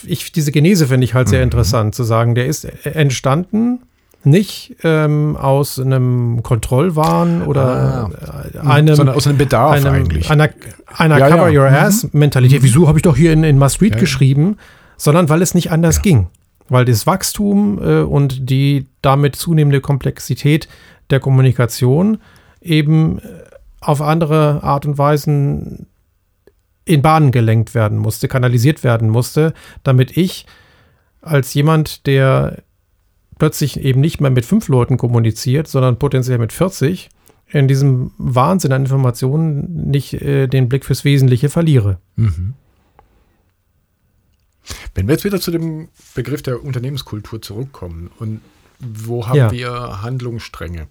ich, diese Genese finde ich halt sehr mhm. interessant, zu sagen, der ist entstanden nicht ähm, aus einem Kontrollwahn oder ah, einem, sondern aus einem Bedarf einem, eigentlich. Einer, einer ja, Cover ja. Your Ass mhm. Mentalität. Mhm. Wieso habe ich doch hier in, in Must Read ja, geschrieben? Sondern weil es nicht anders ging. Weil das Wachstum äh, und die damit zunehmende Komplexität der Kommunikation eben äh, auf andere Art und Weisen in Bahnen gelenkt werden musste, kanalisiert werden musste, damit ich als jemand, der plötzlich eben nicht mehr mit fünf Leuten kommuniziert, sondern potenziell mit 40, in diesem Wahnsinn an Informationen nicht äh, den Blick fürs Wesentliche verliere. Mhm. Wenn wir jetzt wieder zu dem Begriff der Unternehmenskultur zurückkommen und wo haben ja. wir Handlungsstränge?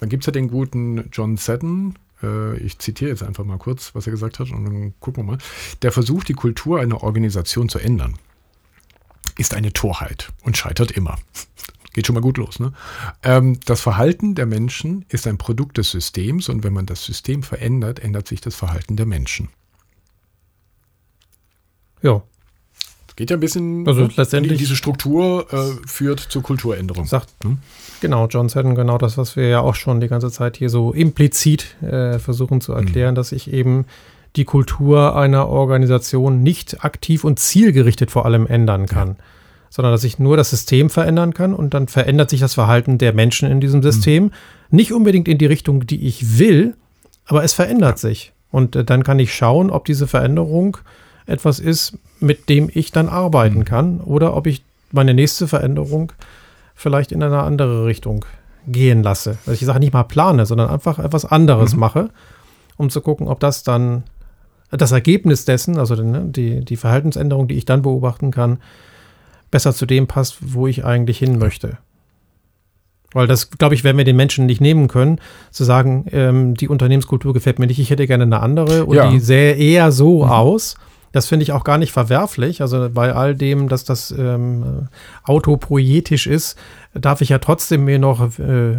Dann gibt es ja den guten John Seddon, äh, ich zitiere jetzt einfach mal kurz, was er gesagt hat und dann gucken wir mal. Der versucht, die Kultur einer Organisation zu ändern, ist eine Torheit und scheitert immer. Geht schon mal gut los. Ne? Ähm, das Verhalten der Menschen ist ein Produkt des Systems und wenn man das System verändert, ändert sich das Verhalten der Menschen. Ja. Es geht ja ein bisschen also letztendlich diese Struktur äh, führt zur Kulturänderung. Sagt, hm? Genau, John Seddon, genau das, was wir ja auch schon die ganze Zeit hier so implizit äh, versuchen zu erklären, hm. dass ich eben die Kultur einer Organisation nicht aktiv und zielgerichtet vor allem ändern kann. Ja sondern dass ich nur das System verändern kann und dann verändert sich das Verhalten der Menschen in diesem System. Mhm. Nicht unbedingt in die Richtung, die ich will, aber es verändert ja. sich. Und äh, dann kann ich schauen, ob diese Veränderung etwas ist, mit dem ich dann arbeiten mhm. kann oder ob ich meine nächste Veränderung vielleicht in eine andere Richtung gehen lasse. Also ich sage nicht mal plane, sondern einfach etwas anderes mhm. mache, um zu gucken, ob das dann das Ergebnis dessen, also ne, die, die Verhaltensänderung, die ich dann beobachten kann, besser zu dem passt, wo ich eigentlich hin möchte. Weil das, glaube ich, werden wir den Menschen nicht nehmen können, zu sagen, ähm, die Unternehmenskultur gefällt mir nicht, ich hätte gerne eine andere und ja. die sähe eher so mhm. aus. Das finde ich auch gar nicht verwerflich. Also bei all dem, dass das ähm, autopoietisch ist, darf ich ja trotzdem mir noch äh,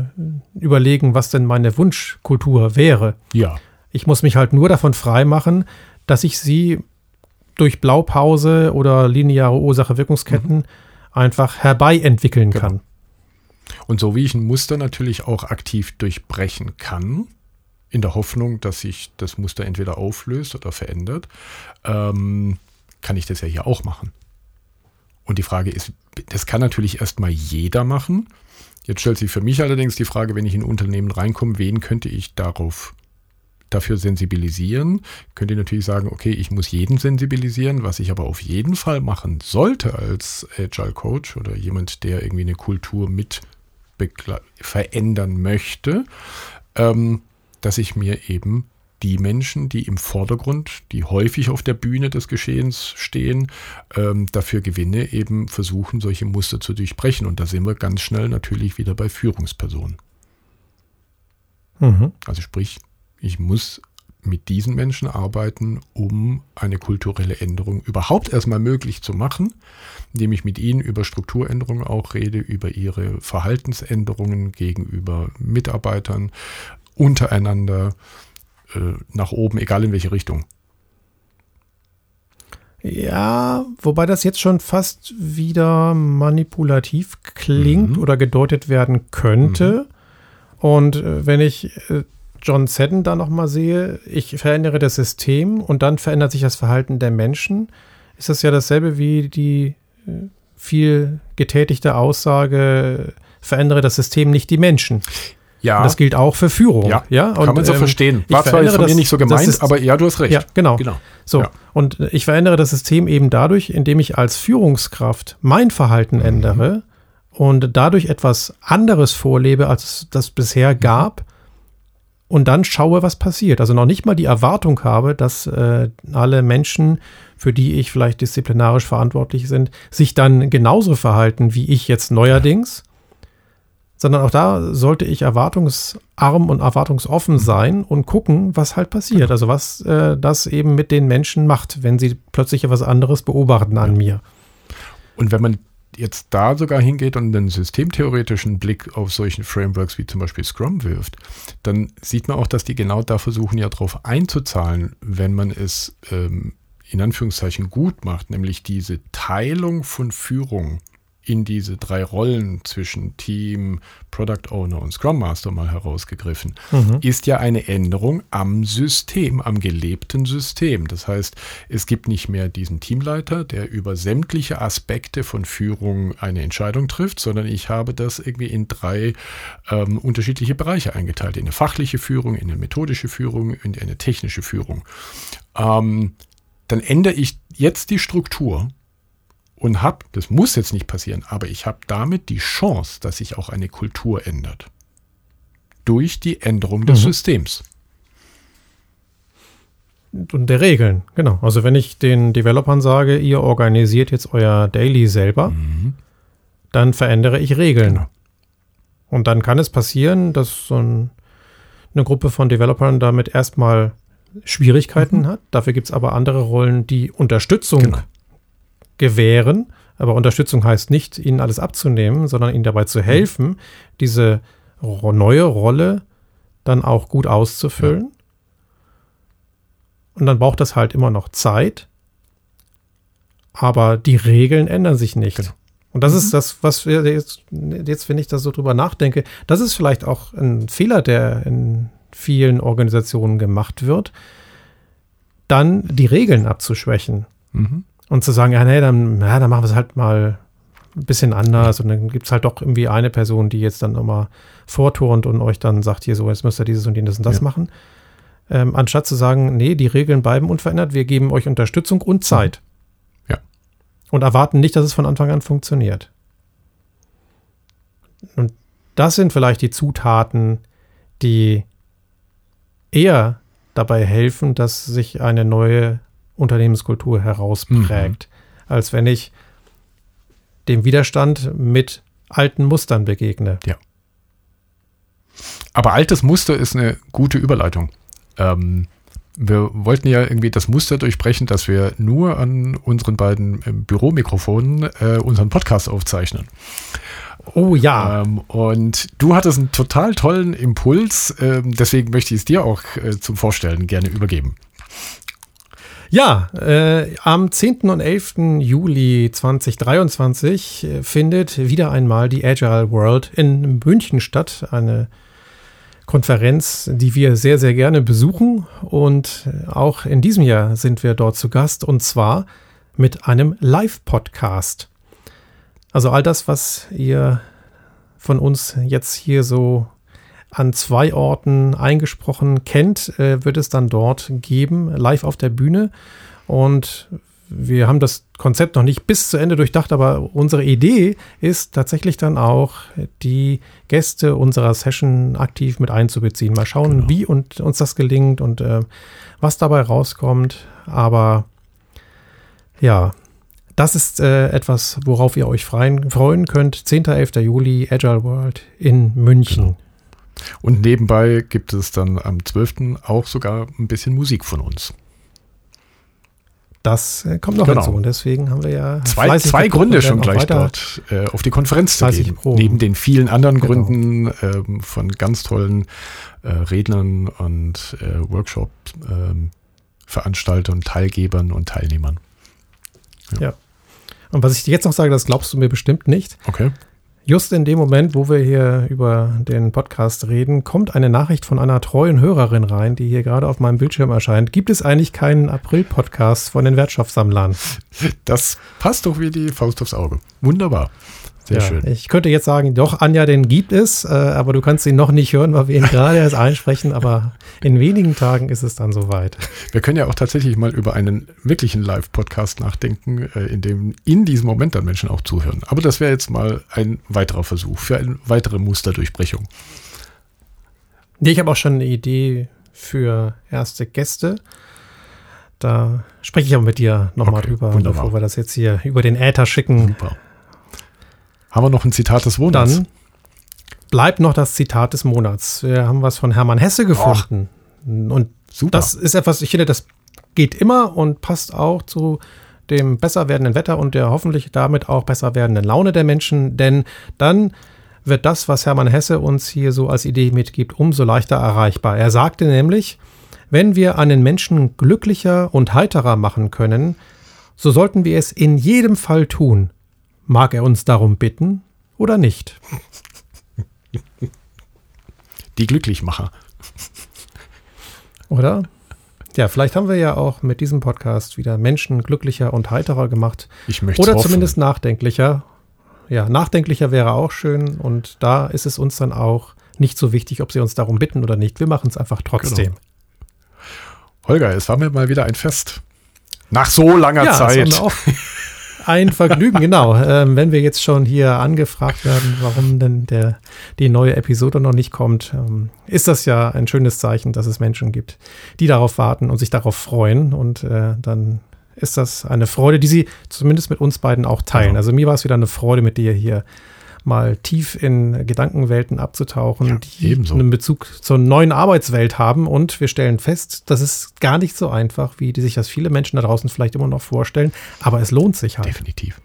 überlegen, was denn meine Wunschkultur wäre. Ja. Ich muss mich halt nur davon freimachen, dass ich sie durch Blaupause oder lineare Ursache-Wirkungsketten mhm. einfach herbeientwickeln genau. kann. Und so wie ich ein Muster natürlich auch aktiv durchbrechen kann, in der Hoffnung, dass sich das Muster entweder auflöst oder verändert, ähm, kann ich das ja hier auch machen. Und die Frage ist, das kann natürlich erstmal jeder machen. Jetzt stellt sich für mich allerdings die Frage, wenn ich in ein Unternehmen reinkomme, wen könnte ich darauf dafür sensibilisieren. Könnt ihr natürlich sagen, okay, ich muss jeden sensibilisieren, was ich aber auf jeden Fall machen sollte als Agile Coach oder jemand, der irgendwie eine Kultur mit verändern möchte, ähm, dass ich mir eben die Menschen, die im Vordergrund, die häufig auf der Bühne des Geschehens stehen, ähm, dafür gewinne, eben versuchen, solche Muster zu durchbrechen. Und da sind wir ganz schnell natürlich wieder bei Führungspersonen. Mhm. Also sprich, ich muss mit diesen Menschen arbeiten, um eine kulturelle Änderung überhaupt erstmal möglich zu machen, indem ich mit ihnen über Strukturänderungen auch rede, über ihre Verhaltensänderungen gegenüber Mitarbeitern, untereinander, äh, nach oben, egal in welche Richtung. Ja, wobei das jetzt schon fast wieder manipulativ klingt mhm. oder gedeutet werden könnte. Mhm. Und äh, wenn ich äh, John Seddon da nochmal sehe, ich verändere das System und dann verändert sich das Verhalten der Menschen, ist das ja dasselbe wie die äh, viel getätigte Aussage, verändere das System, nicht die Menschen. Ja. Und das gilt auch für Führung. Ja, ja? Und, kann man so ähm, verstehen. War zwar jetzt von mir nicht so gemeint, ist, aber ja, du hast recht. Ja, genau. genau. So, ja. und ich verändere das System eben dadurch, indem ich als Führungskraft mein Verhalten mhm. ändere und dadurch etwas anderes vorlebe, als es das bisher gab und dann schaue, was passiert. Also noch nicht mal die Erwartung habe, dass äh, alle Menschen, für die ich vielleicht disziplinarisch verantwortlich sind, sich dann genauso verhalten wie ich jetzt neuerdings, sondern auch da sollte ich erwartungsarm und erwartungsoffen sein und gucken, was halt passiert. Also was äh, das eben mit den Menschen macht, wenn sie plötzlich etwas anderes beobachten an mir. Und wenn man jetzt da sogar hingeht und einen systemtheoretischen Blick auf solchen Frameworks wie zum Beispiel Scrum wirft, dann sieht man auch, dass die genau da versuchen, ja darauf einzuzahlen, wenn man es ähm, in Anführungszeichen gut macht, nämlich diese Teilung von Führung in diese drei Rollen zwischen Team, Product Owner und Scrum Master mal herausgegriffen, mhm. ist ja eine Änderung am System, am gelebten System. Das heißt, es gibt nicht mehr diesen Teamleiter, der über sämtliche Aspekte von Führung eine Entscheidung trifft, sondern ich habe das irgendwie in drei ähm, unterschiedliche Bereiche eingeteilt. In eine fachliche Führung, in eine methodische Führung und in eine technische Führung. Ähm, dann ändere ich jetzt die Struktur und habe, das muss jetzt nicht passieren, aber ich habe damit die Chance, dass sich auch eine Kultur ändert. Durch die Änderung des mhm. Systems. Und der Regeln, genau. Also wenn ich den Developern sage, ihr organisiert jetzt euer Daily selber, mhm. dann verändere ich Regeln. Genau. Und dann kann es passieren, dass so ein, eine Gruppe von Developern damit erstmal Schwierigkeiten mhm. hat. Dafür gibt es aber andere Rollen, die Unterstützung genau gewähren. Aber Unterstützung heißt nicht, ihnen alles abzunehmen, sondern ihnen dabei zu mhm. helfen, diese neue Rolle dann auch gut auszufüllen. Ja. Und dann braucht das halt immer noch Zeit. Aber die Regeln ändern sich nicht. Genau. Und das mhm. ist das, was wir jetzt, jetzt, wenn ich da so drüber nachdenke, das ist vielleicht auch ein Fehler, der in vielen Organisationen gemacht wird, dann die Regeln abzuschwächen. Mhm. Und zu sagen, ja, nee, dann, ja, dann machen wir es halt mal ein bisschen anders. Und dann gibt es halt doch irgendwie eine Person, die jetzt dann nochmal vorturnt und euch dann sagt, hier so, jetzt müsst ihr dieses und jenes und das ja. machen. Ähm, anstatt zu sagen, nee, die Regeln bleiben unverändert, wir geben euch Unterstützung und Zeit. Ja. Und erwarten nicht, dass es von Anfang an funktioniert. Und das sind vielleicht die Zutaten, die eher dabei helfen, dass sich eine neue Unternehmenskultur herausprägt, mhm. als wenn ich dem Widerstand mit alten Mustern begegne. Ja. Aber altes Muster ist eine gute Überleitung. Ähm, wir wollten ja irgendwie das Muster durchbrechen, dass wir nur an unseren beiden ähm, Büromikrofonen äh, unseren Podcast aufzeichnen. Oh ja. Ähm, und du hattest einen total tollen Impuls, ähm, deswegen möchte ich es dir auch äh, zum Vorstellen gerne übergeben. Ja, äh, am 10. und 11. Juli 2023 äh, findet wieder einmal die Agile World in München statt. Eine Konferenz, die wir sehr, sehr gerne besuchen. Und äh, auch in diesem Jahr sind wir dort zu Gast und zwar mit einem Live-Podcast. Also all das, was ihr von uns jetzt hier so an zwei Orten eingesprochen kennt, äh, wird es dann dort geben, live auf der Bühne. Und wir haben das Konzept noch nicht bis zu Ende durchdacht, aber unsere Idee ist tatsächlich dann auch, die Gäste unserer Session aktiv mit einzubeziehen. Mal schauen, genau. wie und uns das gelingt und äh, was dabei rauskommt. Aber ja, das ist äh, etwas, worauf ihr euch freien, freuen könnt. 10. 11. Juli, Agile World in München. Genau. Und nebenbei gibt es dann am 12. auch sogar ein bisschen Musik von uns. Das äh, kommt noch genau. hinzu und deswegen haben wir ja zwei, zwei Gründe schon gleich dort äh, auf die Konferenz zu gehen. Proben. Neben den vielen anderen genau. Gründen äh, von ganz tollen äh, Rednern und äh, Workshop-Veranstaltern, ähm, Teilgebern und Teilnehmern. Ja. ja. Und was ich dir jetzt noch sage, das glaubst du mir bestimmt nicht. Okay. Just in dem Moment, wo wir hier über den Podcast reden, kommt eine Nachricht von einer treuen Hörerin rein, die hier gerade auf meinem Bildschirm erscheint. Gibt es eigentlich keinen April-Podcast von den Wertstoffsammlern? Das passt doch wie die Faust aufs Auge. Wunderbar. Sehr ja, schön. Ich könnte jetzt sagen, doch, Anja, den gibt es, äh, aber du kannst ihn noch nicht hören, weil wir ihn gerade erst einsprechen. Aber in wenigen Tagen ist es dann soweit. Wir können ja auch tatsächlich mal über einen wirklichen Live-Podcast nachdenken, äh, in dem in diesem Moment dann Menschen auch zuhören. Aber das wäre jetzt mal ein weiterer Versuch für eine weitere Musterdurchbrechung. Nee, ich habe auch schon eine Idee für erste Gäste. Da spreche ich aber mit dir nochmal okay, drüber, wunderbar. bevor wir das jetzt hier über den Äther schicken. Super. Haben wir noch ein Zitat des Monats? Dann bleibt noch das Zitat des Monats. Wir haben was von Hermann Hesse gefunden. Und Super. das ist etwas, ich finde, das geht immer und passt auch zu dem besser werdenden Wetter und der hoffentlich damit auch besser werdenden Laune der Menschen, denn dann wird das, was Hermann Hesse uns hier so als Idee mitgibt, umso leichter erreichbar. Er sagte nämlich, wenn wir einen Menschen glücklicher und heiterer machen können, so sollten wir es in jedem Fall tun. Mag er uns darum bitten oder nicht? Die Glücklichmacher. Oder? Ja, vielleicht haben wir ja auch mit diesem Podcast wieder Menschen glücklicher und heiterer gemacht. Ich möchte Oder zumindest nachdenklicher. Ja, nachdenklicher wäre auch schön. Und da ist es uns dann auch nicht so wichtig, ob sie uns darum bitten oder nicht. Wir machen es einfach trotzdem. Genau. Holger, es war mir mal wieder ein Fest. Nach so langer Ja, Zeit. Ein Vergnügen, genau. Ähm, wenn wir jetzt schon hier angefragt werden, warum denn der, die neue Episode noch nicht kommt, ähm, ist das ja ein schönes Zeichen, dass es Menschen gibt, die darauf warten und sich darauf freuen. Und äh, dann ist das eine Freude, die sie zumindest mit uns beiden auch teilen. Genau. Also mir war es wieder eine Freude, mit dir hier mal tief in Gedankenwelten abzutauchen, Ja, die ebenso. einen Bezug zur neuen Arbeitswelt haben. Und wir stellen fest, das ist gar nicht so einfach, wie die sich das viele Menschen da draußen vielleicht immer noch vorstellen. Aber es lohnt sich halt. Definitiv.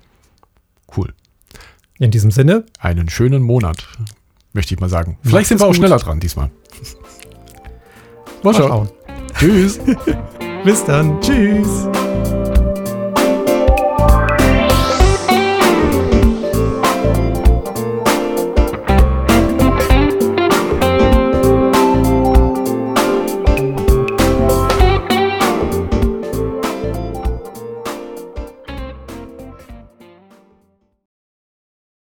Cool. In diesem Sinne, Einen schönen Monat, möchte ich mal sagen. Vielleicht sind wir auch gut. schneller dran diesmal. mal schauen. Tschüss. (laughs) Bis dann. Tschüss.